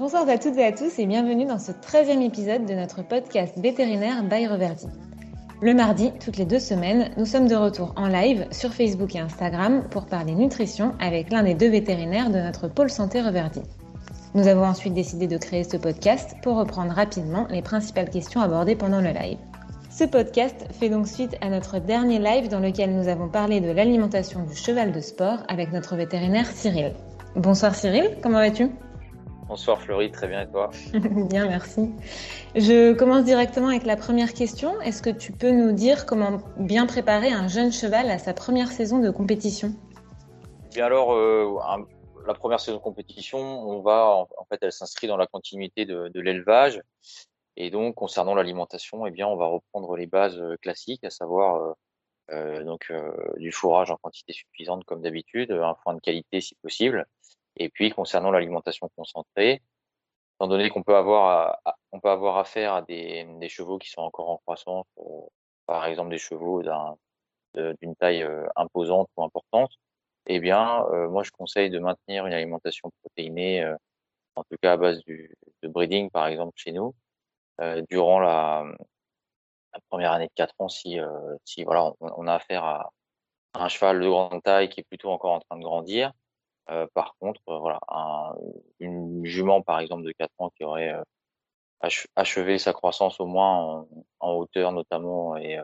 Bonsoir à toutes et à tous et bienvenue dans ce 13e épisode de notre podcast vétérinaire by Reverdy. Le mardi, toutes les deux semaines, nous sommes de retour en live sur Facebook et Instagram pour parler nutrition avec l'un des deux vétérinaires de notre pôle santé Reverdy. Nous avons ensuite décidé de créer ce podcast pour reprendre rapidement les principales questions abordées pendant le live. Ce podcast fait donc suite à notre dernier live dans lequel nous avons parlé de l'alimentation du cheval de sport avec notre vétérinaire Cyril. Bonsoir Cyril, comment vas-tu? Bonsoir Florie, très bien et toi Bien, merci. Je commence directement avec la première question. Est-ce que tu peux nous dire comment bien préparer un jeune cheval à sa première saison de compétition? Bien alors, euh, la première saison de compétition, on va en fait, elle s'inscrit dans la continuité de, l'élevage. Et donc, concernant l'alimentation, eh bien, on va reprendre les bases euh, classiques, à savoir euh, donc du fourrage en quantité suffisante comme d'habitude, un foin de qualité si possible, et puis, concernant l'alimentation concentrée, étant donné qu'on peut avoir, on peut avoir affaire à des, chevaux qui sont encore en croissance, euh, par exemple des chevaux d'une taille euh, imposante ou importante, eh bien, euh, moi, je conseille de maintenir une alimentation protéinée, en tout cas à base du, de breeding, par exemple, chez nous, durant la, première année de 4 ans, si, si voilà, on, a affaire à un cheval de grande taille qui est plutôt encore en train de grandir, euh, par contre, euh, voilà, une jument par exemple de 4 ans qui aurait euh, achevé sa croissance au moins en, hauteur notamment et,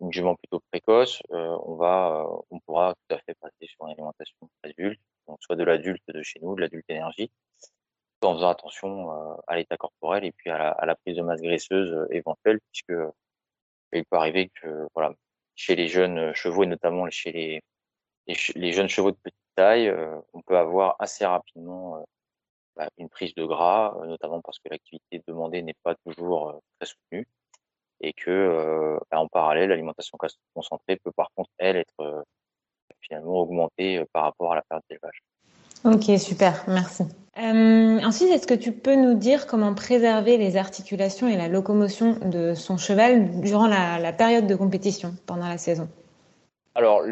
une jument plutôt précoce, on va, on pourra tout à fait passer sur une alimentation adulte, soit de l'adulte de chez nous, de l'adulte énergie, en faisant attention à l'état corporel et puis à la, à la, prise de masse graisseuse éventuelle, puisque il peut arriver que voilà, chez les jeunes chevaux et notamment chez les les, jeunes chevaux de petite taille, euh, on peut avoir assez rapidement euh, bah, une prise de gras, euh, notamment parce que l'activité demandée n'est pas toujours très soutenue et que bah, en parallèle, l'alimentation concentrée peut par contre, elle, être finalement augmentée par rapport à la période d'élevage. Ok, super, merci. ensuite, est-ce que tu peux nous dire comment préserver les articulations et la locomotion de son cheval durant la période de compétition pendant la saison? Alors,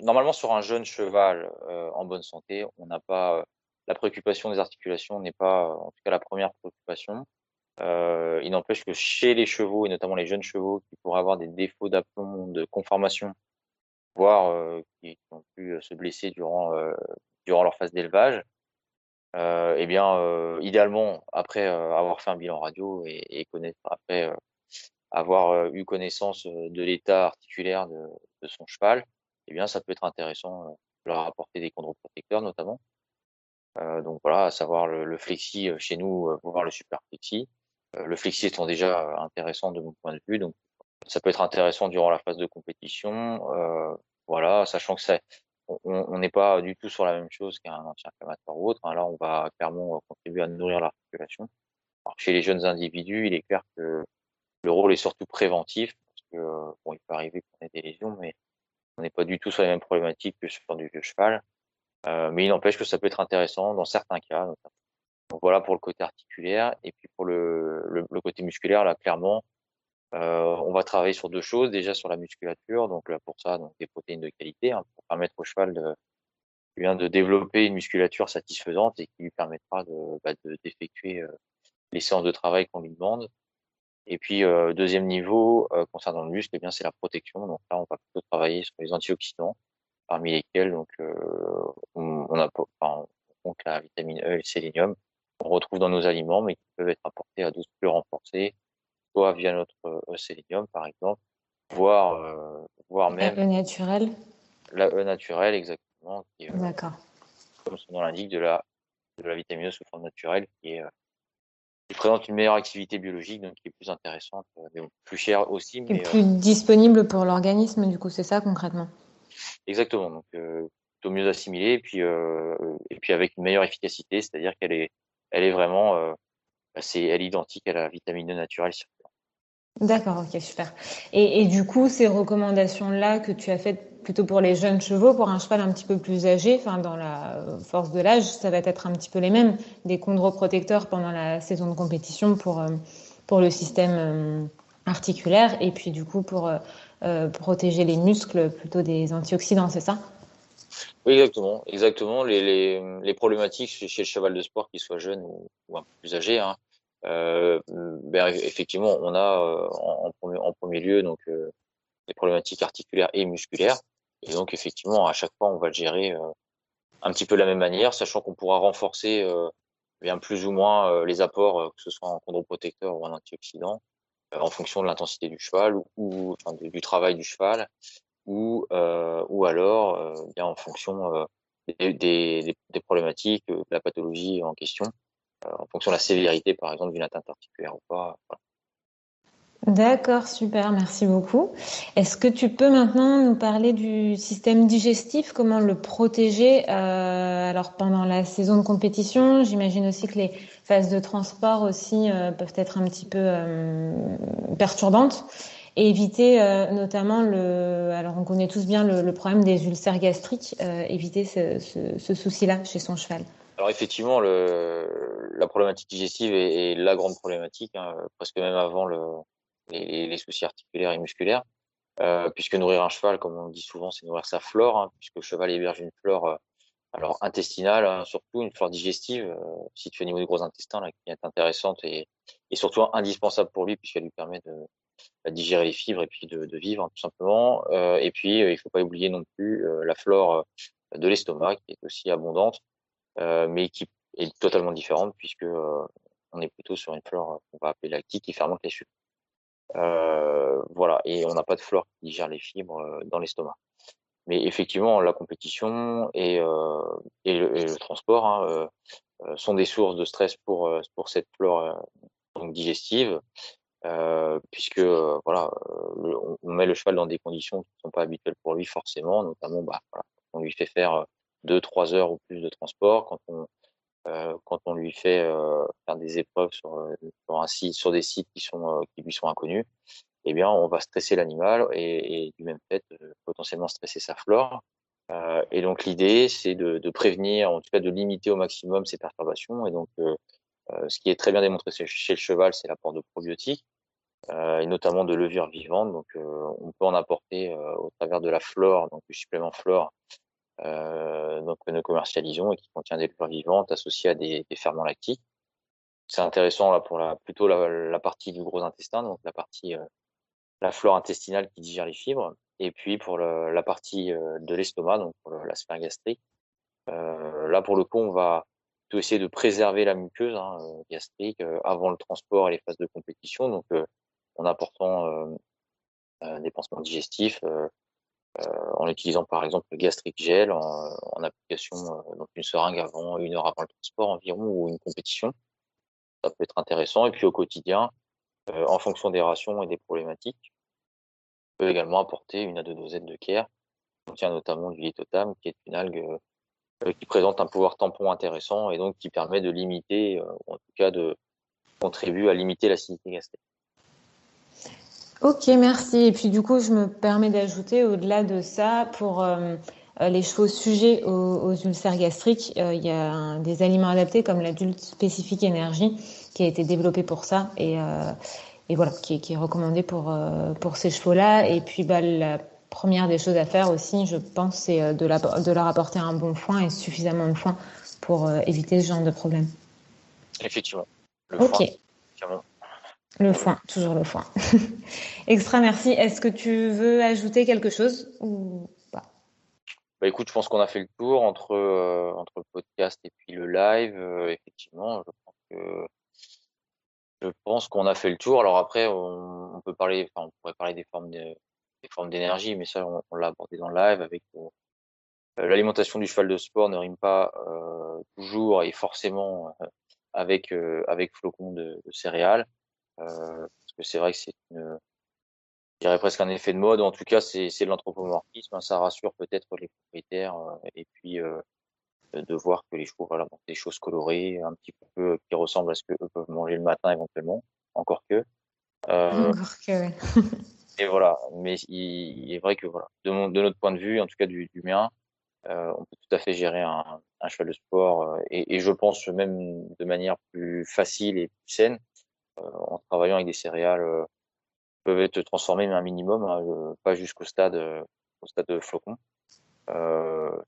normalement, sur un jeune cheval euh, en bonne santé, on n'a pas la préoccupation des articulations n'est pas, en tout cas, la première préoccupation. Euh, il n'empêche que chez les chevaux et notamment les jeunes chevaux qui pourraient avoir des défauts d'aplomb, de conformation, voire euh, qui, ont pu se blesser durant durant leur phase d'élevage, eh bien, idéalement, après avoir fait un bilan radio et connaître après avoir eu connaissance de l'état articulaire de, son cheval, eh bien, ça peut être intéressant de leur apporter des chondroprotecteurs notamment. Donc voilà, à savoir le, le flexi chez nous, voir le super flexi. le flexi étant déjà intéressant de mon point de vue, donc ça peut être intéressant durant la phase de compétition. voilà, sachant que ça, on n'est pas du tout sur la même chose qu'un anti-inflammatoire ou autre. Hein. Là, on va clairement contribuer à nourrir l'articulation. Chez les jeunes individus, il est clair que le rôle est surtout préventif, parce que bon, il peut arriver qu'on ait des lésions, mais on n'est pas du tout sur les mêmes problématiques que sur du vieux cheval. Euh, mais il n'empêche que ça peut être intéressant dans certains cas. Donc voilà pour le côté articulaire. Et puis pour le, côté musculaire, là, clairement, euh, on va travailler sur deux choses. Déjà sur la musculature, donc là, pour ça, donc des protéines de qualité, hein, pour permettre au cheval de, bien de développer une musculature satisfaisante et qui lui permettra de, bah, d'effectuer euh, les séances de travail qu'on lui demande. Et puis euh, deuxième niveau euh, concernant le muscle, eh bien c'est la protection. Donc là, on va plutôt travailler sur les antioxydants, parmi lesquels donc euh, on, on, a enfin, donc la vitamine E et le sélénium qu'on retrouve dans nos aliments, mais qui peuvent être apportés à dose plus renforcée, soit via notre sélénium par exemple, voire voire même la E naturelle. La E naturelle exactement. D'accord. Comme son nom l'indique, de la de la vitamine E sous forme naturelle qui est qui présente une meilleure activité biologique, donc qui est plus intéressante, euh, mais plus cher aussi. Mais, plus euh, disponible pour l'organisme, du coup, c'est ça concrètement? Exactement, donc euh, plutôt mieux assimilé, et puis, euh, et puis avec une meilleure efficacité, c'est-à-dire qu'elle est, elle est vraiment, elle est identique à la vitamine E naturelle circulante. D'accord, ok, super. Et, et du coup, ces recommandations-là que tu as faites plutôt pour les jeunes chevaux, pour un cheval un petit peu plus âgé, enfin dans la force de l'âge, ça va être un petit peu les mêmes, des chondroprotecteurs pendant la saison de compétition pour euh, pour le système euh, articulaire et puis du coup pour euh, protéger les muscles plutôt des antioxydants, c'est ça? Oui, exactement. Exactement. Les, les, problématiques chez, le cheval de sport, qu'il soit jeune ou, un peu plus âgé, hein, euh, ben, effectivement, on a en, en, premier, lieu donc les problématiques articulaires et musculaires. Et donc, effectivement, à chaque fois, on va le gérer un petit peu de la même manière, sachant qu'on pourra renforcer bien plus ou moins les apports, que ce soit en chondroprotecteur ou en antioxydant, en fonction de l'intensité du cheval ou, enfin, du, travail du cheval, ou, ou alors bien en fonction des, des, des, problématiques, de la pathologie en question, en fonction de la sévérité, par exemple, d'une atteinte articulaire ou pas. D'accord, super, merci beaucoup. Est-ce que tu peux maintenant nous parler du système digestif, comment le protéger euh, alors pendant la saison de compétition J'imagine aussi que les phases de transport aussi euh, peuvent être un petit peu euh, perturbantes et éviter notamment le. Alors on connaît tous bien le, problème des ulcères gastriques, éviter ce, souci-là chez son cheval. Alors effectivement, le, la problématique digestive est, la grande problématique, hein, presque même avant le, les, les, soucis articulaires et musculaires, euh, puisque nourrir un cheval, comme on dit souvent, c'est nourrir sa flore, hein, puisque le cheval héberge une flore euh, alors intestinale, hein, surtout une flore digestive, euh, située au niveau du gros intestin, là, qui est intéressante et, et surtout indispensable pour lui, puisqu'elle lui permet de, bah, digérer les fibres et puis de, de vivre, hein, tout simplement. Euh, et puis, il faut pas oublier non plus la flore de l'estomac, qui est aussi abondante, mais qui est totalement différente, puisque on est plutôt sur une flore qu'on va appeler lactique, qui fermente les sucres. Euh, voilà, et on n'a pas de flore qui digère les fibres euh, dans l'estomac. Mais effectivement, la compétition et, euh, le, transport hein, sont des sources de stress pour, cette flore digestive, puisque voilà, on met le cheval dans des conditions qui ne sont pas habituelles pour lui forcément, notamment bah, on lui fait faire deux, trois heures ou plus de transport, quand on quand on lui fait euh, faire des épreuves sur, euh, sur, sur des sites qui sont qui lui sont inconnus, eh bien, on va stresser l'animal et, du même fait potentiellement stresser sa flore. Euh, et donc l'idée, c'est de, prévenir, en tout cas de limiter au maximum ces perturbations. Et donc, euh, ce qui est très bien démontré chez le cheval, c'est l'apport de probiotiques euh, et notamment de levures vivantes. Donc, on peut en apporter au travers de la flore, donc du supplément flore, euh, donc que nous commercialisons et qui contient des fleurs vivantes associées à des, ferments lactiques. C'est intéressant là pour la plutôt la, la, partie du gros intestin, donc la partie euh, la flore intestinale qui digère les fibres, et puis pour le, la partie euh, de l'estomac, donc pour la sphère gastrique. Euh, là pour le coup, on va tout essayer de préserver la muqueuse hein, gastrique avant le transport et les phases de compétition, donc en apportant des pansements digestifs, euh, en utilisant par exemple le gastric gel en, application, euh, donc une seringue avant, une heure avant le transport environ ou une compétition. Ça peut être intéressant. Et puis au quotidien, euh, en fonction des rations et des problématiques, on peut également apporter une à deux dosettes de care, qui contient notamment du lithotam, qui est une algue qui présente un pouvoir tampon intéressant et donc qui permet de limiter, en tout cas de contribuer à limiter l'acidité gastrique. Ok, merci. Et puis du coup, je me permets d'ajouter au-delà de ça, pour euh, euh, les chevaux sujets aux, ulcères gastriques, euh, il y a des aliments adaptés comme l'adulte spécifique énergie qui a été développé pour ça et, et voilà, qui, qui, est recommandé pour, pour ces chevaux-là. Et puis bah, la première des choses à faire aussi, je pense, c'est de, la, de leur apporter un bon foin et suffisamment de foin pour éviter ce genre de problème. Effectivement. Le ok. Le foin, toujours le foin. Extra, merci. Est-ce que tu veux ajouter quelque chose ou pas? Bah écoute, je pense qu'on a fait le tour entre euh, entre le podcast et puis le live. Euh, effectivement, je pense que je pense qu'on a fait le tour. Alors après, on, peut parler, enfin, on pourrait parler des formes de, des formes d'énergie, mais ça, on, l'a abordé dans le live avec euh, l'alimentation du cheval de sport ne rime pas toujours et forcément avec avec flocons de céréales. Euh, parce que c'est vrai que c'est une, je dirais presque un effet de mode. En tout cas, c'est de l'anthropomorphisme. Hein. Ça rassure peut-être les propriétaires euh, et puis euh, de voir que les chevaux voilà, des choses colorées, un petit peu qui ressemblent à ce que eux peuvent manger le matin éventuellement, encore que. Euh, encore que. et voilà. Mais il, est vrai que voilà, de, mon, de, notre point de vue, en tout cas du, du mien, euh, on peut tout à fait gérer un, un cheval de sport et, et, je pense même de manière plus facile et plus saine euh, en travaillant avec des céréales euh, peuvent être transformées mais un minimum, hein, pas jusqu'au stade au stade de flocon.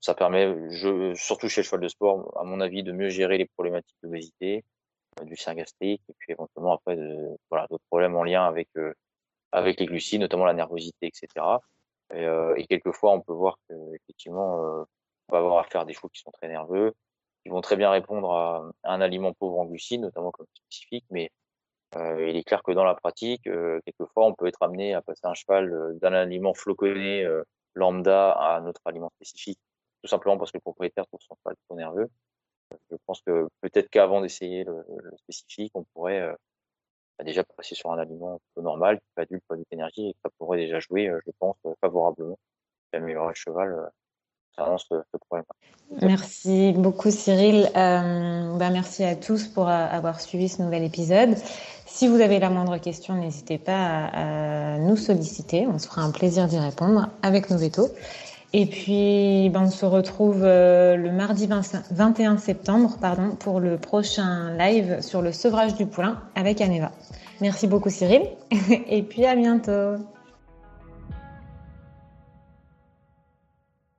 ça permet, surtout chez le cheval de sport, à mon avis, de mieux gérer les problématiques d'obésité, du sein gastrique, et puis éventuellement après, voilà, d'autres problèmes en lien avec avec les glucides, notamment la nervosité, etc. Et, et quelquefois, on peut voir qu'effectivement, on va avoir à faire des chevaux qui sont très nerveux, qui vont très bien répondre à, un aliment pauvre en glucides, notamment comme spécifique, mais euh, il est clair que dans la pratique, euh, quelquefois, on peut être amené à passer un cheval euh, d'un aliment floconné lambda à un autre aliment spécifique, tout simplement parce que le propriétaire trouve son cheval trop nerveux. Je pense que peut-être qu'avant d'essayer le, spécifique, on pourrait bah, déjà passer sur un aliment peu normal, adulte, pas d'énergie, et ça pourrait déjà jouer, je pense, favorablement, améliorer le cheval Merci beaucoup Cyril. Bah, merci à tous pour euh, avoir suivi ce nouvel épisode. Si vous avez la moindre question, n'hésitez pas à, nous solliciter. On se fera un plaisir d'y répondre avec nos vétos. Et puis, ben, on se retrouve euh, le mardi 21 septembre pardon, pour le prochain live sur le sevrage du poulain avec Aneva. Merci beaucoup Cyril et puis à bientôt.